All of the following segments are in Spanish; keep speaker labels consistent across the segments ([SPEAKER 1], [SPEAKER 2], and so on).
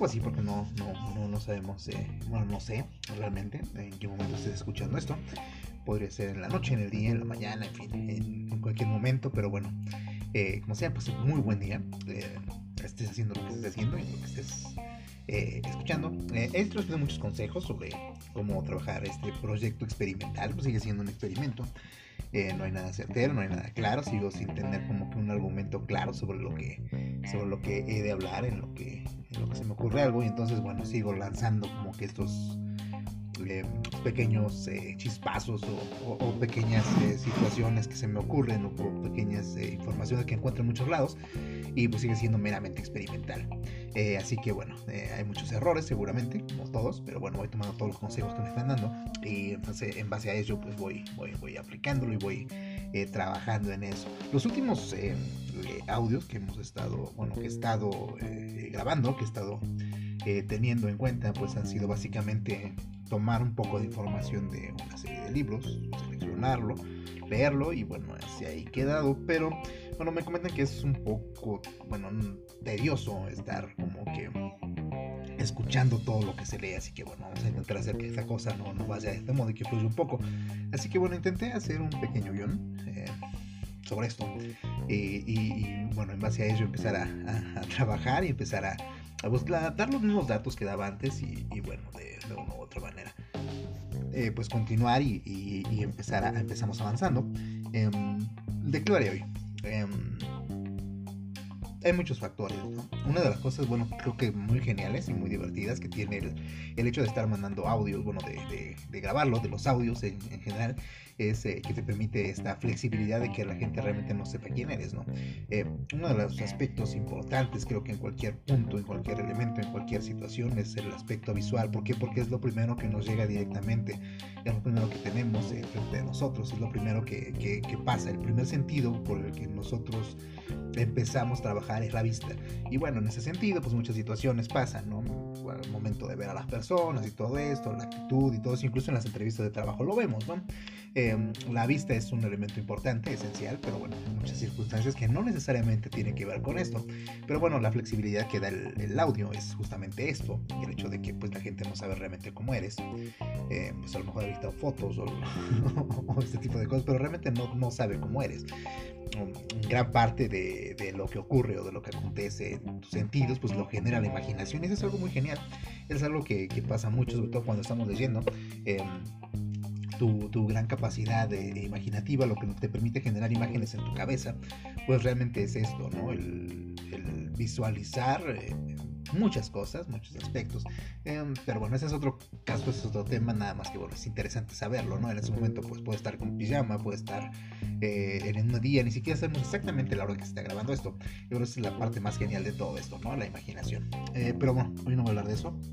[SPEAKER 1] algo así, porque no, no, no, sabemos, eh, bueno, no sé realmente en qué momento estés escuchando esto. Podría ser en la noche, en el día, en la mañana, en fin, en, cualquier momento, pero bueno, eh, como sea, pues muy buen día. Eh, estés haciendo lo que estés haciendo y lo que estés escuchando. Eh, he recibido muchos consejos sobre cómo trabajar este proyecto experimental, pues sigue siendo un experimento. Eh, no hay nada certero, no hay nada claro, sigo sin tener como que un argumento claro sobre lo que, sobre lo que he de hablar, en lo que, en lo que se me ocurre algo, y entonces bueno, sigo lanzando como que estos eh, pequeños eh, chispazos o, pequeñas situaciones que se me ocurren o, pequeñas informaciones que encuentro en muchos lados y pues sigue siendo meramente experimental. Así que bueno, hay muchos errores seguramente, como todos, pero bueno, voy tomando todos los consejos que me están dando y entonces en base a ello pues voy, voy, voy aplicándolo y voy trabajando en eso. Los últimos audios que hemos estado, bueno, que he estado grabando, que he estado teniendo en cuenta, pues han sido básicamente tomar un poco de información de una serie de libros, seleccionarlo, leerlo y bueno, así ahí quedado. Pero bueno, me comentan que es un poco, bueno, tedioso estar como que escuchando todo lo que se lee, así que bueno, vamos a intentar hacer que esta cosa no, no vaya de este modo y que fluya un poco. Así que bueno, intenté hacer un pequeño guion eh, sobre esto y, bueno, en base a ello empezar a, trabajar y empezar a, a dar los mismos datos que daba antes y, bueno, de, una u otra manera. Eh, pues continuar y, empezar a, empezamos avanzando. Eh, ¿De qué haré hoy? Em, hay muchos factores, Una de las cosas, bueno, creo que muy geniales y muy divertidas que tiene el, hecho de estar mandando audios, bueno, de, de, grabarlo, de los audios en, general, es eh, que te permite esta flexibilidad de que la gente realmente no sepa quién eres, ¿no? Eh, uno de los aspectos importantes, creo que en cualquier punto, en cualquier elemento, en cualquier situación, es el aspecto visual. ¿Por qué? Porque es lo primero que nos llega directamente, es lo primero que tenemos eh, frente a nosotros, es lo primero que, que, que pasa, el primer sentido por el que nosotros empezamos a trabajar es la vista. Y bueno, en ese sentido, pues muchas situaciones pasan, ¿no? Al momento de ver a las personas y todo esto, la actitud y todo eso, incluso en las entrevistas de trabajo lo vemos, ¿no? Em, la vista es un elemento importante, esencial, pero bueno, hay muchas circunstancias que no necesariamente tienen que ver con esto. Pero bueno, la flexibilidad que da el, audio es justamente esto, el hecho de que pues la gente no sabe realmente cómo eres, eh, pues a lo mejor ha visto fotos o, o, este tipo de cosas, pero realmente no, no sabe cómo eres gran parte de, lo que ocurre o de lo que acontece en tus sentidos, pues lo genera la imaginación. Y eso es algo muy genial. Es algo que, pasa mucho, sobre todo cuando estamos leyendo. Em, tu, gran capacidad imaginativa, lo que te permite generar imágenes en tu cabeza, pues realmente es esto, ¿no? El, visualizar eh, muchas cosas, muchos aspectos. Em, pero bueno, ese es otro caso, ese es otro tema, nada más que bueno, es interesante saberlo, ¿no? En ese momento pues puede estar con pijama, puede estar eh, en un día, ni siquiera sabemos exactamente la hora que se está grabando esto. Yo creo que es la parte más genial de todo esto, ¿no? La imaginación. Eh, pero bueno, hoy no voy a hablar de eso.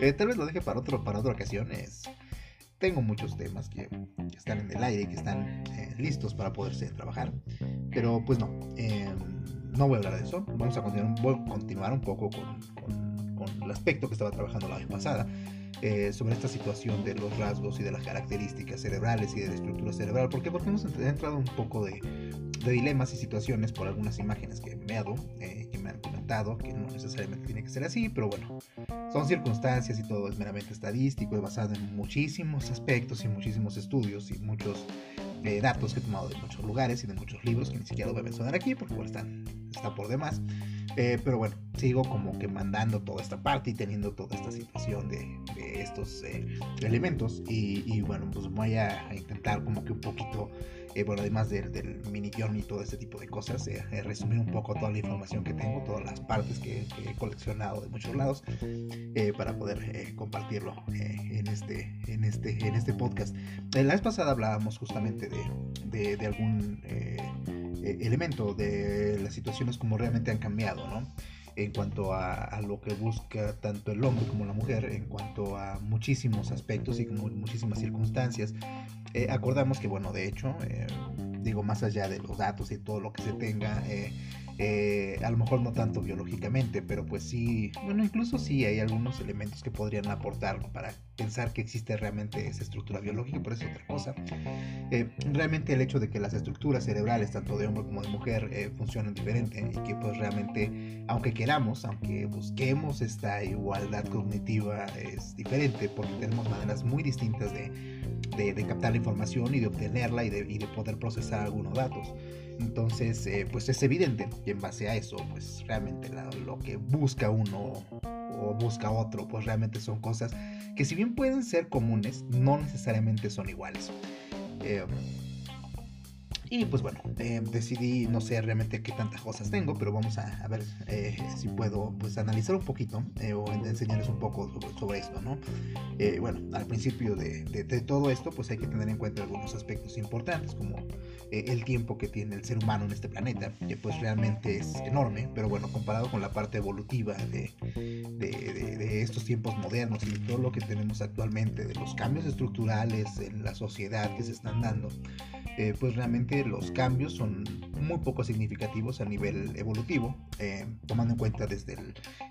[SPEAKER 1] Eh, tal vez lo deje para, otro, para otra ocasión. tengo muchos temas que, están en el aire, que están listos para poderse trabajar. Pero pues no. Em, no voy a hablar de eso. Vamos a continuar, voy a continuar un poco con, con, el aspecto que estaba trabajando la vez pasada. Eh, sobre esta situación de los rasgos y de las características cerebrales y de la estructura cerebral. ¿Por qué? Porque hemos entrado un poco de, de dilemas y situaciones por algunas imágenes que me, dado, eh, que me han comentado, que no necesariamente tiene que ser así, pero bueno, son circunstancias y todo es meramente estadístico, es basado en muchísimos aspectos y muchísimos estudios y muchos datos que he tomado de muchos lugares y de muchos libros que ni siquiera los voy a mencionar aquí porque bueno, está por demás. Eh, pero bueno, sigo como que mandando toda esta parte y teniendo toda esta situación de, estos eh, elementos. Y, bueno, pues voy a, intentar como que un poquito, eh, bueno, además del, del mini guion y todo este tipo de cosas, resumir un poco toda la información que tengo, todas las partes que, he coleccionado de muchos lados, para poder compartirlo en, este, en, este, en este podcast. La vez pasada hablábamos justamente de, de algún eh, elemento de las situaciones como realmente han cambiado, ¿no? En cuanto a, lo que busca tanto el hombre como la mujer, en cuanto a muchísimos aspectos y muchísimas circunstancias. Eh, acordamos que, bueno, de hecho, eh, digo, más allá de los datos y todo lo que se tenga, Eh, a lo mejor no tanto biológicamente, pero pues sí, bueno, incluso sí hay algunos elementos que podrían aportar para pensar que existe realmente esa estructura biológica, pero es otra cosa. Eh, realmente el hecho de que las estructuras cerebrales, tanto de hombre como de mujer, eh, funcionan diferente y que pues realmente, aunque queramos, aunque busquemos esta igualdad cognitiva, es diferente porque tenemos maneras muy distintas de, de, captar la información y de obtenerla y de, y de poder procesar algunos datos. Entonces, eh, pues es evidente y en base a eso, pues realmente lo que busca uno o busca otro, pues realmente son cosas que si bien pueden ser comunes, no necesariamente son iguales. Eh, y pues bueno, eh, decidí, no sé realmente qué tantas cosas tengo, pero vamos a, ver eh, si puedo pues analizar un poquito eh, o enseñarles un poco sobre, esto, ¿no? bueno, al principio de, todo esto pues hay que tener en cuenta algunos aspectos importantes como el tiempo que tiene el ser humano en este planeta, que pues realmente es enorme, pero bueno, comparado con la parte evolutiva de, de estos tiempos modernos y de todo lo que tenemos actualmente, de los cambios estructurales en la sociedad que se están dando, eh, pues realmente los cambios son muy poco significativos a nivel evolutivo, eh, tomando en cuenta desde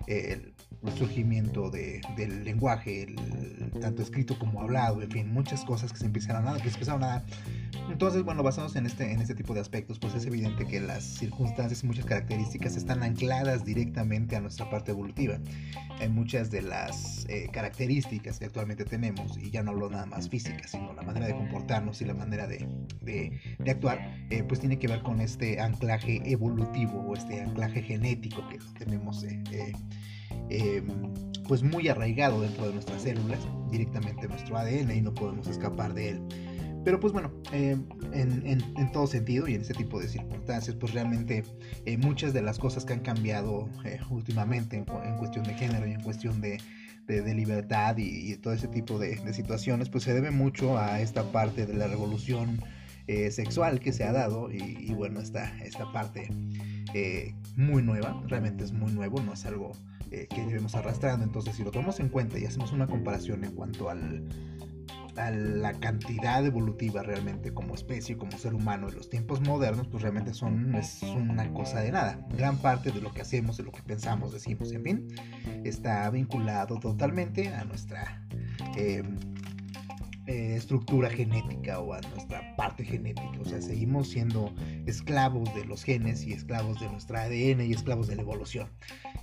[SPEAKER 1] el, surgimiento del lenguaje, tanto escrito como hablado, en fin, muchas cosas que se empezaron a, que se empezaron a dar entonces, bueno, basándonos en este, en este tipo de aspectos, pues es evidente que las circunstancias y muchas características están ancladas directamente a nuestra parte evolutiva. En muchas de las eh, características que actualmente tenemos, y ya no hablo nada más físicas, sino la manera de comportarnos y la manera de, de, actuar, eh, pues tiene que ver con este anclaje evolutivo o este anclaje genético que tenemos. Eh, em, pues muy arraigado dentro de nuestras células, directamente en nuestro ADN y no podemos escapar de él. Pero pues bueno, eh, en, todo sentido y en este tipo de circunstancias, pues realmente eh, muchas de las cosas que han cambiado eh, últimamente en, cuestión de género y en cuestión de, libertad y, todo ese tipo de, situaciones, pues se debe mucho a esta parte de la revolución sexual que se ha dado y, bueno, esta, esta parte muy nueva, realmente es muy nuevo, no es algo que debemos arrastrando, entonces si lo tomamos en cuenta y hacemos una comparación en cuanto al a la cantidad evolutiva realmente como especie, como ser humano en los tiempos modernos, pues realmente son es una cosa de nada. Gran parte de lo que hacemos, de lo que pensamos, decimos, en fin, está vinculado totalmente a nuestra eh, eh, estructura genética o a nuestra parte genética. O sea, seguimos siendo esclavos de los genes y esclavos de nuestra ADN y esclavos de la evolución.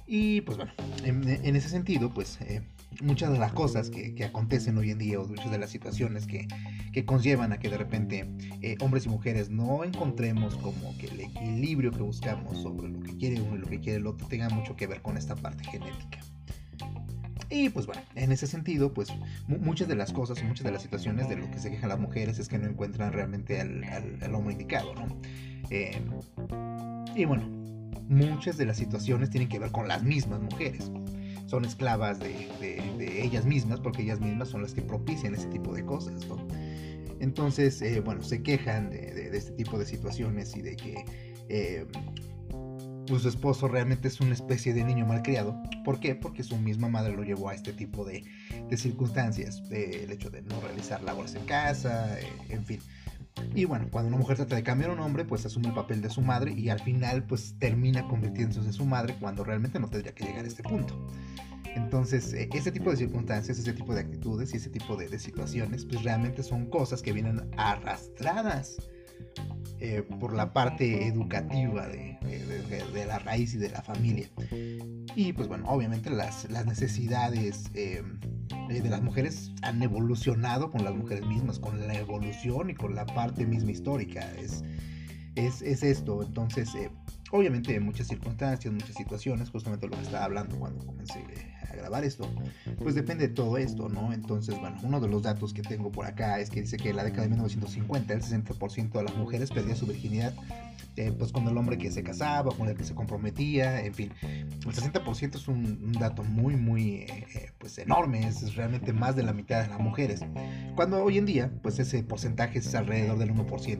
[SPEAKER 1] Y pues bueno, en, ese sentido, pues... Eh, muchas de las cosas que, acontecen hoy en día o muchas de las situaciones que, que conllevan a que de repente eh, hombres y mujeres no encontremos como que el equilibrio que buscamos sobre lo que quiere uno y lo que quiere el otro tenga mucho que ver con esta parte genética. Y pues bueno, en ese sentido, pues muchas de las cosas, muchas de las situaciones de lo que se quejan las mujeres es que no encuentran realmente al, al, hombre indicado, ¿no? Eh, y bueno, muchas de las situaciones tienen que ver con las mismas mujeres son esclavas de, ellas mismas, porque ellas mismas son las que propician ese tipo de cosas, Entonces, eh, bueno, se quejan de, este tipo de situaciones y de que eh, pues, su esposo realmente es una especie de niño malcriado. ¿Por qué? Porque su misma madre lo llevó a este tipo de, circunstancias. el hecho de no realizar labores en casa, eh, en fin. Y bueno, cuando una mujer trata de cambiar un hombre, pues asume el papel de su madre y al final pues termina convirtiéndose en su madre cuando realmente no tendría que llegar a este punto. Entonces, eh, ese tipo de circunstancias, ese tipo de actitudes y ese tipo de, situaciones, pues realmente son cosas que vienen arrastradas eh, por la parte educativa de, la raíz y de la familia. Y pues bueno, obviamente las, necesidades eh, de las mujeres han evolucionado con las mujeres mismas, con la evolución y con la parte misma histórica. Es, es, esto. Entonces, obviamente en muchas circunstancias, muchas situaciones, justamente lo que estaba hablando cuando comencé a grabar esto, pues depende de todo esto, ¿no? Entonces, bueno, uno de los datos que tengo por acá es que dice que en la década de 1950 el 60% de las mujeres perdía su virginidad eh, pues con el hombre que se casaba, con el que se comprometía, en fin, el 60% es un, dato muy, muy, eh, eh, pues enorme, es realmente más de la mitad de las mujeres, cuando hoy en día, pues ese porcentaje es alrededor del 1%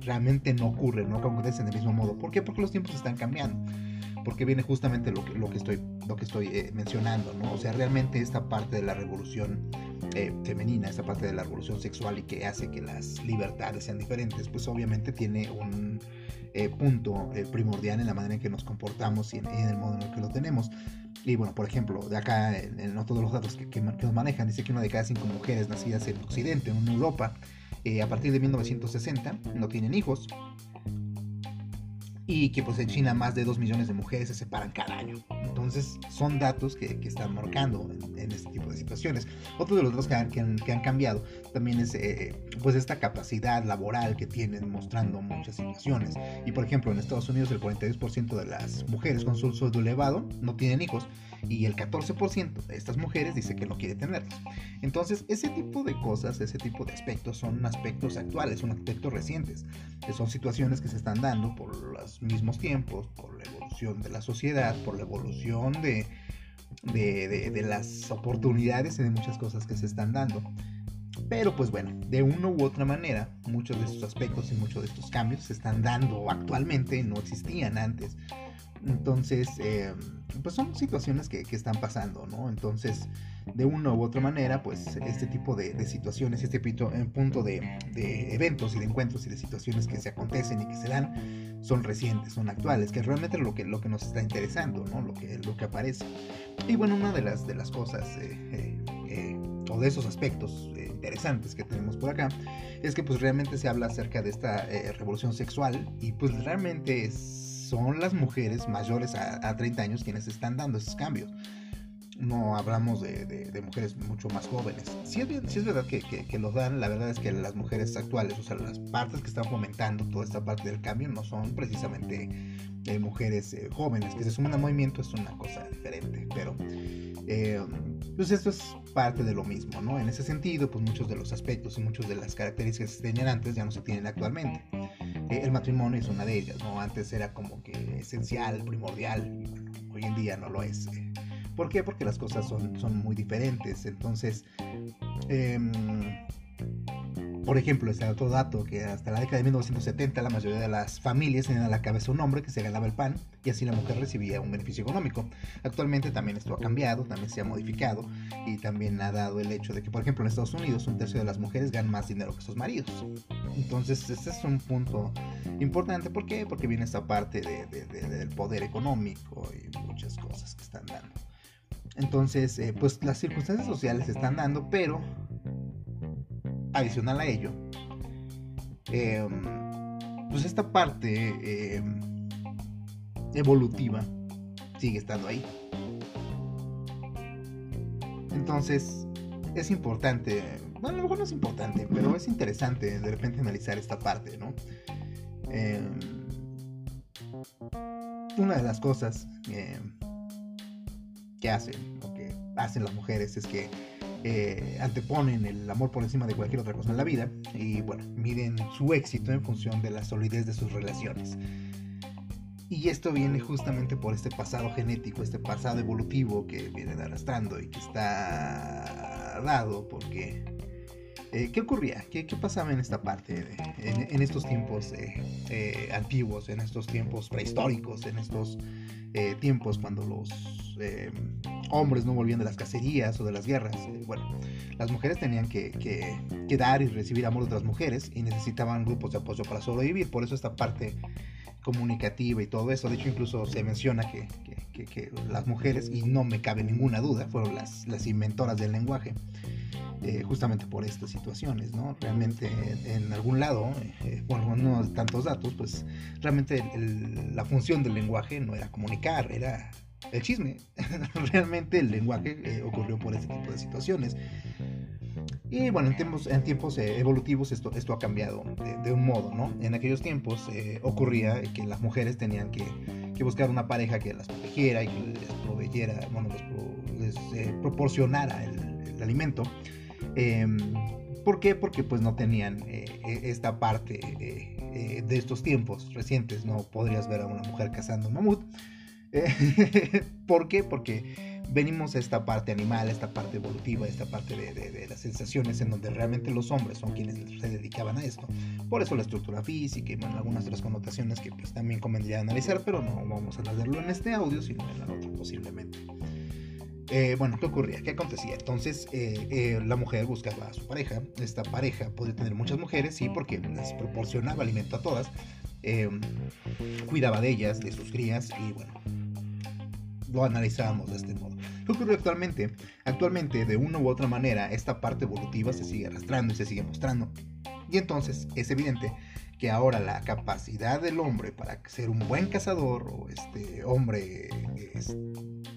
[SPEAKER 1] realmente no ocurre, no acontece del mismo modo. ¿Por qué? Porque los tiempos están cambiando. Porque viene justamente lo que, lo que estoy, lo que estoy eh, mencionando, ¿no? O sea, realmente esta parte de la revolución eh, femenina, esta parte de la revolución sexual y que hace que las libertades sean diferentes, pues obviamente tiene un, eh, punto eh, primordial en la manera en que nos comportamos y en, el modo en el que lo tenemos. Y bueno, por ejemplo, de acá, en, todos los datos que, que, nos manejan, dice que una de cada cinco mujeres nacidas en Occidente, en Europa, a partir de 1960, no tienen hijos y que pues en China más de 2 millones de mujeres se separan cada año. Entonces son datos que, que están marcando en, este tipo de situaciones. Otro de los datos que han, que han, cambiado también es eh, pues esta capacidad laboral que tienen mostrando muchas situaciones. Y por ejemplo en Estados Unidos el 42% de las mujeres con su sueldo elevado no tienen hijos y el 14% de estas mujeres dice que no quiere tenerlos. Entonces, ese tipo de cosas, ese tipo de aspectos son aspectos actuales, son aspectos recientes, que son situaciones que se están dando por los mismos tiempos, por la evolución de la sociedad, por la evolución de, de, las oportunidades y de muchas cosas que se están dando. Pero pues bueno, de una u otra manera, muchos de estos aspectos y muchos de estos cambios se están dando actualmente, no existían antes. Entonces, eh, pues son situaciones que, están pasando, ¿no? Entonces, de una u otra manera, pues este tipo de, situaciones, este punto de, eventos y de encuentros y de situaciones que se acontecen y que se dan, son recientes, son actuales, que es realmente lo que, lo que nos está interesando, ¿no? Lo que, lo que aparece. Y bueno, una de las, de las cosas, eh, eh, o de esos aspectos interesantes que tenemos por acá, es que pues realmente se habla acerca de esta revolución sexual y pues realmente es son las mujeres mayores a, 30 años quienes están dando esos cambios. No hablamos de, mujeres mucho más jóvenes. Si es, es verdad que, que, los dan, la verdad es que las mujeres actuales, o sea, las partes que están fomentando toda esta parte del cambio, no son precisamente eh, mujeres eh, jóvenes. Que se suman al movimiento es una cosa diferente, pero eh, pues esto es parte de lo mismo, ¿no? En ese sentido, pues muchos de los aspectos y muchas de las características que se tenían antes ya no se tienen actualmente. Eh, el matrimonio es una de ellas, ¿no? Antes era como que esencial, primordial, hoy en día no lo es. Eh. ¿Por qué? Porque las cosas son, son muy diferentes. Entonces, em, por ejemplo, está otro dato que hasta la década de 1970 la mayoría de las familias tenían a la cabeza un hombre que se ganaba el pan y así la mujer recibía un beneficio económico. Actualmente también esto ha cambiado, también se ha modificado y también ha dado el hecho de que, por ejemplo, en Estados Unidos un tercio de las mujeres ganan más dinero que sus maridos. Entonces, este es un punto importante. ¿Por qué? Porque viene esta parte del poder económico y muchas cosas que están dando. Entonces, eh, pues las circunstancias sociales se están dando, pero adicional a ello, em, pues esta parte em, evolutiva sigue estando ahí. Entonces, es importante, bueno, a lo mejor no es importante, pero es interesante de repente analizar esta parte, ¿no? Em, una de las cosas que hacen, o que hacen las mujeres, es que eh, anteponen el amor por encima de cualquier otra cosa en la vida y bueno, miden su éxito en función de la solidez de sus relaciones. Y esto viene justamente por este pasado genético, este pasado evolutivo que vienen arrastrando y que está dado porque... Eh, ¿Qué ocurría? ¿Qué, pasaba en esta parte, en, estos tiempos eh, antiguos, en estos tiempos prehistóricos, en estos tiempos cuando los hombres no volvían de las cacerías o de las guerras. Eh, bueno, las mujeres tenían que, que, dar y recibir amor de otras mujeres y necesitaban grupos de apoyo para sobrevivir. Por eso esta parte comunicativa y todo eso. De hecho, incluso se menciona que, que las mujeres, y no me cabe ninguna duda, fueron las, las inventoras del lenguaje. Eh, justamente por estas situaciones, ¿no? Realmente en algún lado, eh, no tantos datos, pues realmente la función del lenguaje no era comunicar, era el chisme. Realmente el lenguaje eh, ocurrió por este tipo de situaciones. Y bueno, en tiempos, en tiempos eh, evolutivos esto, esto ha cambiado de, un modo, ¿no? En aquellos tiempos eh, ocurría que las mujeres tenían que, que, buscar una pareja que las protegiera y que les proveyera, bueno, les, proporcionara el, alimento. Em, ¿Por qué? Porque pues no tenían e, esta parte de estos tiempos recientes. No podrías ver a una mujer cazando un mamut ¿Por qué? Porque venimos a esta parte animal, esta parte evolutiva, esta parte de, las sensaciones en donde realmente los hombres son quienes se dedicaban a esto. Por eso la estructura física y bueno, algunas otras connotaciones que pues también convendría analizar, pero no vamos a analizarlo en este audio, sino en la otra posiblemente. Eh, bueno, ¿qué ocurría? ¿Qué acontecía? Entonces, eh, eh, la mujer buscaba a su pareja. Esta pareja podía tener muchas mujeres, sí, porque les proporcionaba alimento a todas, em, cuidaba de ellas, de sus crías y bueno, lo analizábamos de este modo. ¿Qué ocurre actualmente? Actualmente, de una u otra manera, esta parte evolutiva se sigue arrastrando y se sigue mostrando. Y entonces es evidente que ahora la capacidad del hombre para ser un buen cazador o este hombre es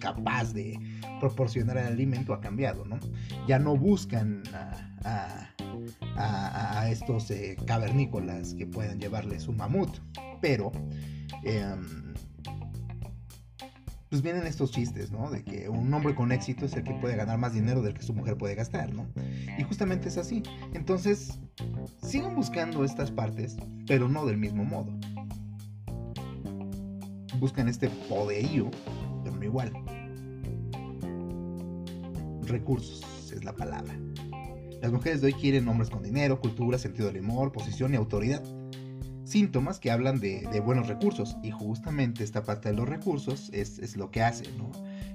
[SPEAKER 1] capaz de proporcionar el alimento ha cambiado, ¿no? Ya no buscan a, estos eh, cavernícolas que puedan llevarles un mamut, pero em, pues vienen estos chistes, ¿no? De que un hombre con éxito es el que puede ganar más dinero del que su mujer puede gastar, ¿no? Y justamente es así. Entonces, siguen buscando estas partes, pero no del mismo modo. Buscan este poderío, igual. Recursos es la palabra. Las mujeres de hoy quieren hombres con dinero, cultura, sentido del humor, posición y autoridad síntomas que hablan de, buenos recursos y justamente esta parte de los recursos es, lo que hace, ¿no?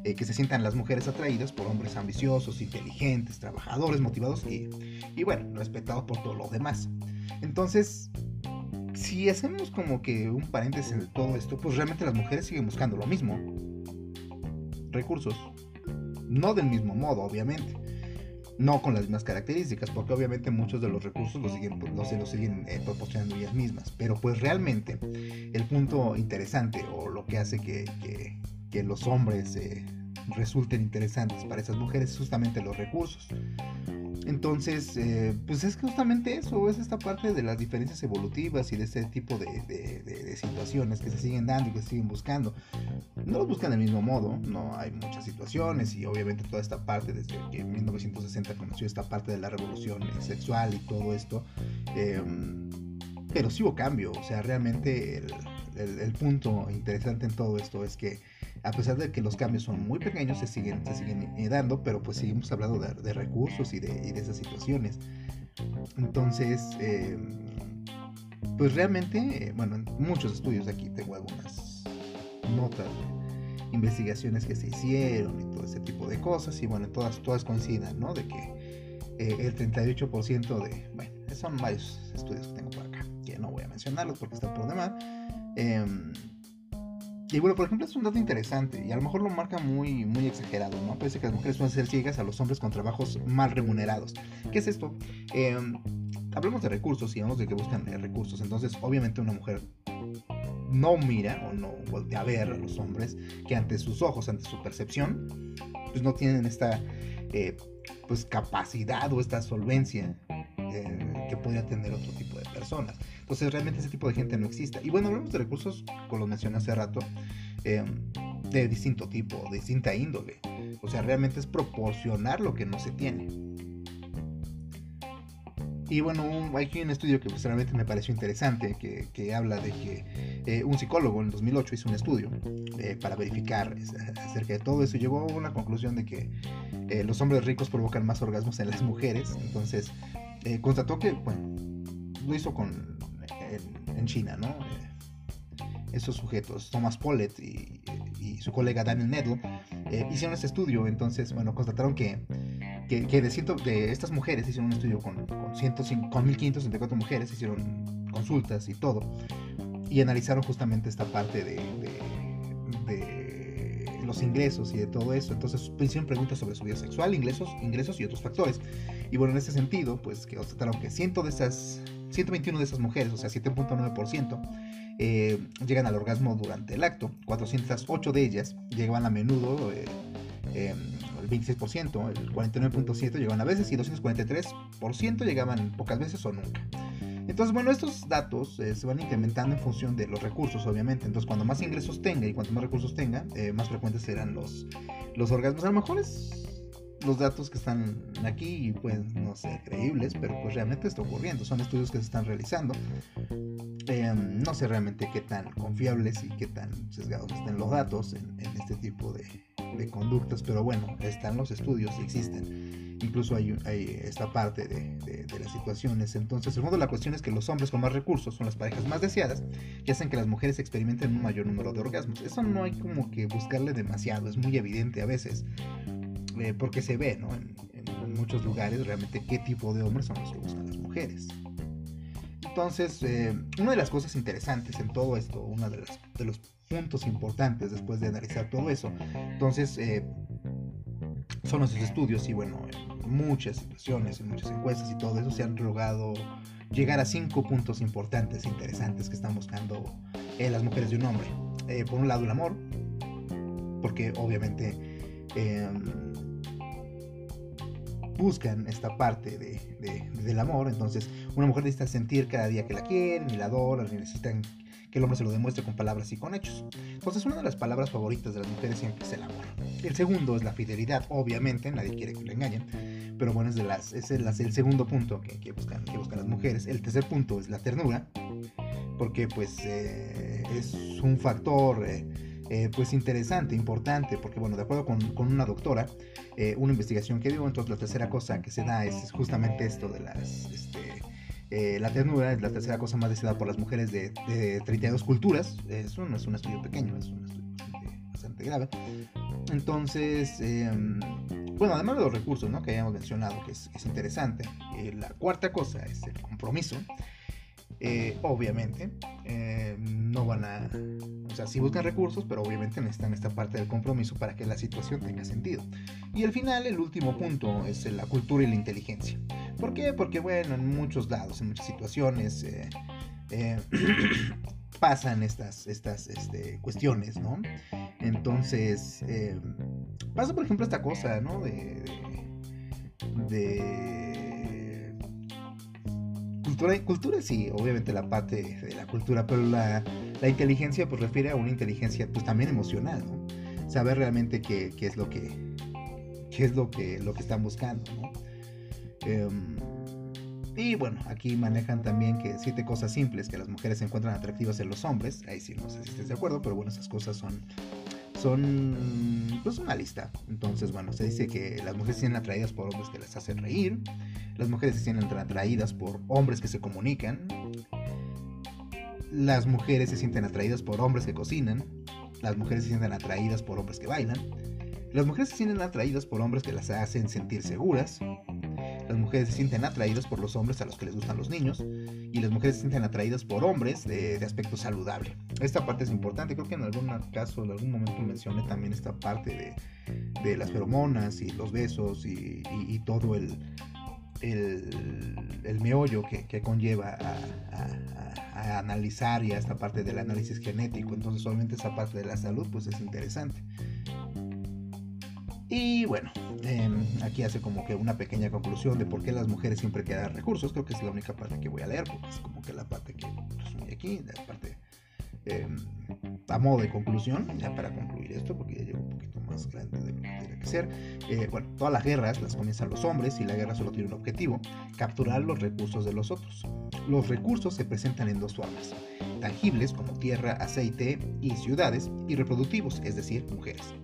[SPEAKER 1] Eh, que se sientan las mujeres atraídas por hombres ambiciosos, inteligentes, trabajadores, motivados y, y bueno, respetados por todo lo demás. Entonces, si hacemos como que un paréntesis en todo esto, pues realmente las mujeres siguen buscando lo mismo. Recursos. No del mismo modo, obviamente no con las mismas características, porque obviamente muchos de los recursos los siguen, los, los siguen eh, proporcionando ellas mismas. Pero pues realmente el punto interesante o lo que hace que, los hombres eh, resulten interesantes para esas mujeres es justamente los recursos. Entonces, eh, pues es justamente eso, es esta parte de las diferencias evolutivas y de ese tipo de, situaciones que se siguen dando y que se siguen buscando. No los buscan del mismo modo, no hay muchas situaciones y obviamente toda esta parte, desde que en 1960 conoció esta parte de la revolución sexual y todo esto, em, pero sí hubo cambio, o sea, realmente el punto interesante en todo esto es que a pesar de que los cambios son muy pequeños, se siguen, se siguen eh, dando, pero pues seguimos hablando de, recursos y de, esas situaciones. Entonces, em, pues realmente, bueno, en muchos estudios aquí tengo algunas notas investigaciones que se hicieron y todo ese tipo de cosas, y bueno, todas, todas coincidan, ¿no? De que eh, el 38% de, bueno, son varios estudios que tengo por acá, que no voy a mencionarlos porque están por demás. Eh, y bueno, por ejemplo, es un dato interesante y a lo mejor lo marca muy, muy exagerado, ¿no? Parece que las mujeres pueden ser ciegas a los hombres con trabajos mal remunerados. ¿Qué es esto? Em, hablamos de recursos y hablamos de que buscan eh, recursos. Entonces, obviamente, una mujer no mira o no voltea a ver a los hombres que ante sus ojos, ante su percepción, pues no tienen esta eh, pues capacidad o esta solvencia eh, que podría tener otro tipo de personas. Entonces realmente ese tipo de gente no existe. Y bueno, hablamos de recursos, como lo mencioné hace rato, eh, de distinto tipo, de distinta índole. O sea, realmente es proporcionar lo que no se tiene. Y bueno, hay aquí un estudio que personalmente me pareció interesante, que, habla de que eh, un psicólogo en 2008 hizo un estudio eh, para verificar acerca de todo eso llegó a una conclusión de que los hombres ricos provocan más orgasmos en las mujeres. Entonces, constató que, bueno, lo hizo con en, China, ¿no? Eh, esos sujetos, Thomas Pollitt y, su colega Daniel Nedl, eh, hicieron este estudio, entonces, bueno, constataron que, que, de, ciento, de estas mujeres, hicieron un estudio con, con, con 1564 mujeres, hicieron consultas y todo, y analizaron justamente esta parte de, de, los ingresos y de todo eso. Entonces hicieron preguntas sobre su vida sexual, ingresos, ingresos y otros factores. Y bueno, en ese sentido, pues que constataron que ciento de esas 121 de esas mujeres, o sea, 7.9%, eh, llegan al orgasmo durante el acto. 408 de ellas llegaban a menudo, eh, em, el 26%, el 49.7% llegaban a veces y 243% llegaban pocas veces o nunca. Entonces, bueno, estos datos eh, se van incrementando en función de los recursos, obviamente. Entonces, cuando más ingresos tenga y cuanto más recursos tenga, más frecuentes serán los, los orgasmos. A lo mejor es los datos que están aquí pueden no ser creíbles, pero pues realmente está ocurriendo. Son estudios que se están realizando. Em, no sé realmente qué tan confiables y qué tan sesgados estén los datos en, este tipo de, conductas, pero bueno, están los estudios y existen. Incluso hay, esta parte de, las situaciones. Entonces, el fondo de la cuestión es que los hombres con más recursos son las parejas más deseadas y hacen que las mujeres experimenten un mayor número de orgasmos. Eso no hay como que buscarle demasiado, es muy evidente a veces. Eh, porque se ve ¿no? en, muchos lugares realmente qué tipo de hombres son los que buscan las mujeres. Entonces, eh, una de las cosas interesantes en todo esto, uno de, los puntos importantes después de analizar todo eso, entonces, eh, son nuestros estudios y bueno, en muchas situaciones, en muchas encuestas y todo eso se han logrado llegar a cinco puntos importantes e interesantes que están buscando eh, las mujeres de un hombre. Eh, por un lado el amor, porque obviamente em, buscan esta parte de, del amor, entonces una mujer necesita sentir cada día que la quieren y la adoran y necesitan que el hombre se lo demuestre con palabras y con hechos. Entonces una de las palabras favoritas de las mujeres siempre es el amor. El segundo es la fidelidad, obviamente, nadie quiere que lo engañen, pero bueno, es, de las, es el, segundo punto que, buscan, que buscan las mujeres. El tercer punto es la ternura, porque pues eh, es un factor... Eh, eh, pues interesante, importante, porque bueno, de acuerdo con, con una doctora, una investigación que dio, entonces la tercera cosa que se da es, justamente esto de las, este, eh, la ternura es la tercera cosa más deseada por las mujeres de, de 32 culturas. Eso no es un estudio pequeño, es un estudio bastante, grave. Entonces, em, bueno, además de los recursos ¿no? que hayamos mencionado, que es, interesante, eh, la cuarta cosa es el compromiso. Eh, obviamente, no van a, sea, sí buscan recursos, pero obviamente necesitan esta parte del compromiso para que la situación tenga sentido. Y al final, el último punto es la cultura y la inteligencia. ¿Por qué? Porque, bueno, en muchos lados, en muchas situaciones, eh, eh, pasan estas, estas este, cuestiones, ¿no? Entonces, eh, pasa, por ejemplo, esta cosa, ¿no? De. de, cultura, cultura sí, obviamente la parte de la cultura, pero la, la, inteligencia pues refiere a una inteligencia pues también emocional. Saber realmente qué, qué es lo que qué es lo que, lo que están buscando, ¿no? Em, y bueno, aquí manejan también que siete cosas simples que las mujeres encuentran atractivas en los hombres. Ahí sí no sé si estés de acuerdo, pero bueno, esas cosas son son pues una lista. Entonces, bueno, se dice que las mujeres se sienten atraídas por hombres que les hacen reír, las mujeres se sienten atraídas por hombres que se comunican, las mujeres se sienten atraídas por hombres que cocinan, las mujeres se sienten atraídas por hombres que bailan, las mujeres se sienten atraídas por hombres que las hacen sentir seguras, las mujeres se sienten atraídas por los hombres a los que les gustan los niños y las mujeres se sienten atraídas por hombres de, aspecto saludable. Esta parte es importante, creo que en algún caso, en algún momento mencioné también esta parte de, las feromonas y los besos y, todo el, el, meollo que, conlleva a, analizar y a esta parte del análisis genético. Entonces, solamente esa parte de la salud pues es interesante. Y bueno, em, aquí hace como que una pequeña conclusión de por qué las mujeres siempre quedan recursos. Creo que es la única parte que voy a leer, porque es como que la parte que resumí aquí, la parte em, a modo de conclusión, ya para concluir esto, porque ya llevo un poquito más grande de lo que tiene que ser. Bueno, todas las guerras las comienzan los hombres y la guerra solo tiene un objetivo, capturar los recursos de los otros. Los recursos se presentan en dos formas, tangibles como tierra, aceite y ciudades, y reproductivos, es decir, mujeres.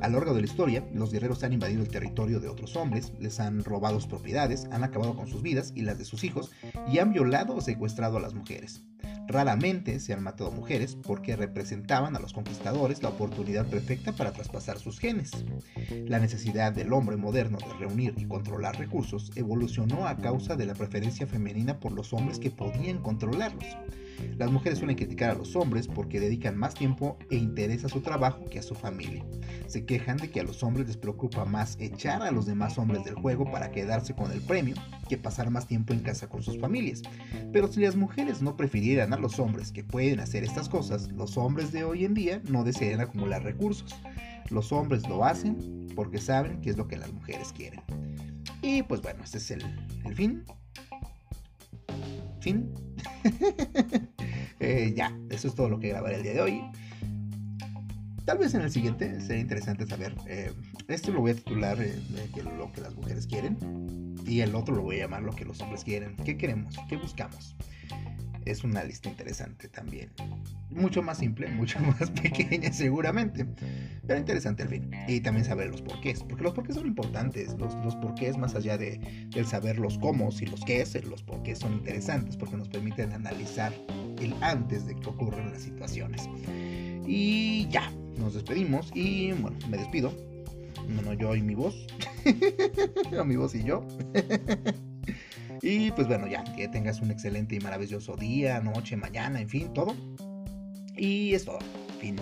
[SPEAKER 1] A lo largo de la historia, los guerreros han invadido el territorio de otros hombres, les han robado sus propiedades, han acabado con sus vidas y las de sus hijos y han violado o secuestrado a las mujeres. Raramente se han matado mujeres porque representaban a los conquistadores la oportunidad perfecta para traspasar sus genes. La necesidad del hombre moderno de reunir y controlar recursos evolucionó a causa de la preferencia femenina por los hombres que podían controlarlos. Las mujeres suelen criticar a los hombres porque dedican más tiempo e interés a su trabajo que a su familia. Se quejan de que a los hombres les preocupa más echar a los demás hombres del juego para quedarse con el premio que pasar más tiempo en casa con sus familias. Pero si las mujeres no prefirieran a los hombres que pueden hacer estas cosas, los hombres de hoy en día no desearían acumular recursos. Los hombres lo hacen porque saben que es lo que las mujeres quieren. Y pues bueno, este es el, el fin. Fin. Eh, ya, eso es todo lo que grabaré el día de hoy. Tal vez en el siguiente sería interesante saber. Eh, esto lo voy a titular eh, lo que las mujeres quieren. Y el otro lo voy a llamar lo que los hombres quieren. ¿Qué queremos? ¿Qué buscamos? Es una lista interesante también. Mucho más simple, mucho más pequeña seguramente. Pero interesante al fin. Y también saber los porqués. Porque los porqués son importantes. Los, los porqués, más allá de, del saber los cómo y los qué es, los porqués son interesantes porque nos permiten analizar el antes de que ocurran las situaciones. Y ya, nos despedimos y bueno, me despido. Bueno, yo y mi voz. o mi voz y yo. Y pues bueno, ya, que tengas un excelente y maravilloso día, noche, mañana, en fin, todo. Y es todo. Fin.